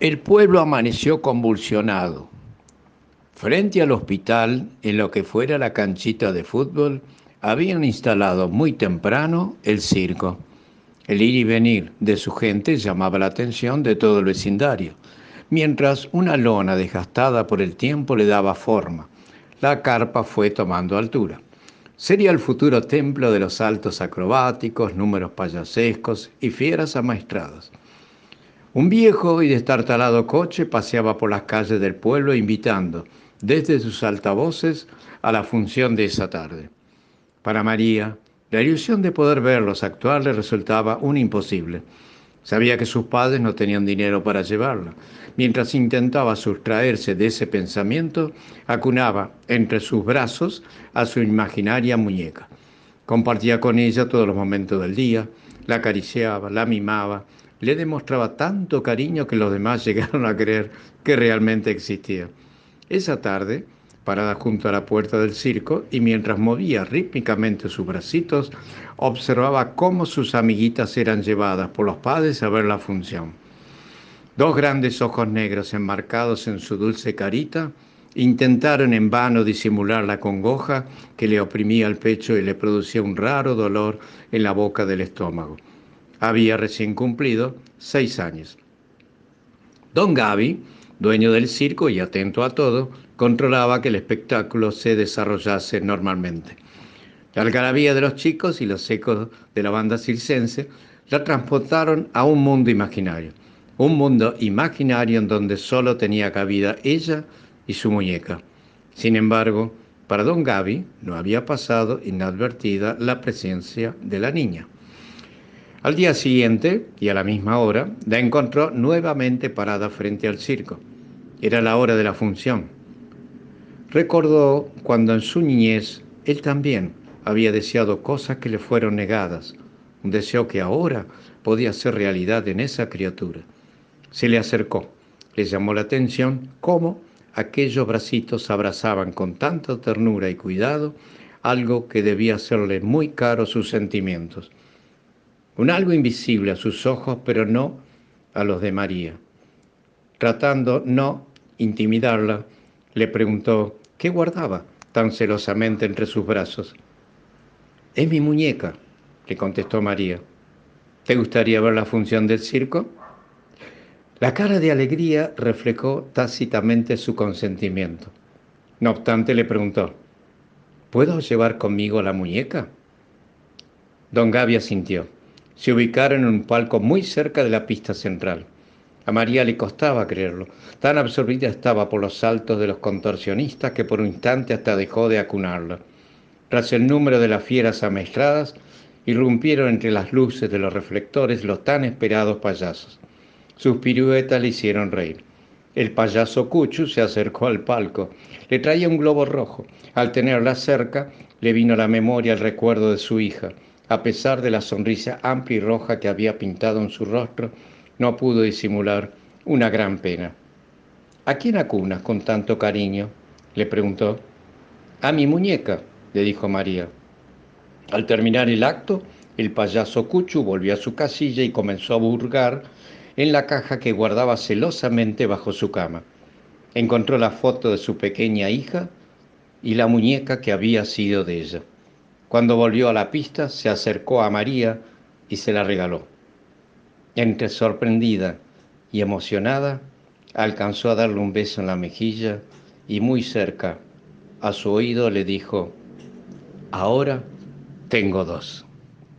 El pueblo amaneció convulsionado. Frente al hospital, en lo que fuera la canchita de fútbol, habían instalado muy temprano el circo. El ir y venir de su gente llamaba la atención de todo el vecindario, mientras una lona desgastada por el tiempo le daba forma. La carpa fue tomando altura. Sería el futuro templo de los saltos acrobáticos, números payasescos y fieras amaestradas. Un viejo y destartalado coche paseaba por las calles del pueblo invitando desde sus altavoces a la función de esa tarde. Para María, la ilusión de poder verlos actuar le resultaba un imposible. Sabía que sus padres no tenían dinero para llevarla. Mientras intentaba sustraerse de ese pensamiento, acunaba entre sus brazos a su imaginaria muñeca. Compartía con ella todos los momentos del día, la acariciaba, la mimaba, le demostraba tanto cariño que los demás llegaron a creer que realmente existía. Esa tarde, parada junto a la puerta del circo y mientras movía rítmicamente sus bracitos, observaba cómo sus amiguitas eran llevadas por los padres a ver la función. Dos grandes ojos negros enmarcados en su dulce carita intentaron en vano disimular la congoja que le oprimía el pecho y le producía un raro dolor en la boca del estómago. Había recién cumplido seis años. Don Gaby, dueño del circo y atento a todo, controlaba que el espectáculo se desarrollase normalmente. La algarabía de los chicos y los ecos de la banda circense la transportaron a un mundo imaginario, un mundo imaginario en donde solo tenía cabida ella y su muñeca. Sin embargo, para don Gaby no había pasado inadvertida la presencia de la niña. Al día siguiente, y a la misma hora, la encontró nuevamente parada frente al circo. Era la hora de la función. Recordó cuando en su niñez él también había deseado cosas que le fueron negadas, un deseo que ahora podía ser realidad en esa criatura. Se le acercó, le llamó la atención cómo aquellos bracitos abrazaban con tanta ternura y cuidado algo que debía hacerle muy caro sus sentimientos un algo invisible a sus ojos, pero no a los de María. Tratando no intimidarla, le preguntó qué guardaba tan celosamente entre sus brazos. Es mi muñeca, le contestó María. ¿Te gustaría ver la función del circo? La cara de alegría reflejó tácitamente su consentimiento. No obstante, le preguntó, ¿puedo llevar conmigo la muñeca? Don Gaby asintió se ubicaron en un palco muy cerca de la pista central. A María le costaba creerlo. Tan absorbida estaba por los saltos de los contorsionistas que por un instante hasta dejó de acunarla. Tras el número de las fieras amestradas, irrumpieron entre las luces de los reflectores los tan esperados payasos. Sus piruetas le hicieron reír. El payaso Cuchu se acercó al palco. Le traía un globo rojo. Al tenerla cerca, le vino a la memoria el recuerdo de su hija. A pesar de la sonrisa amplia y roja que había pintado en su rostro, no pudo disimular una gran pena. ¿A quién acunas con tanto cariño? le preguntó. A mi muñeca, le dijo María. Al terminar el acto, el payaso Cuchu volvió a su casilla y comenzó a burgar en la caja que guardaba celosamente bajo su cama. Encontró la foto de su pequeña hija y la muñeca que había sido de ella. Cuando volvió a la pista, se acercó a María y se la regaló. Entre sorprendida y emocionada, alcanzó a darle un beso en la mejilla y muy cerca a su oído le dijo, ahora tengo dos.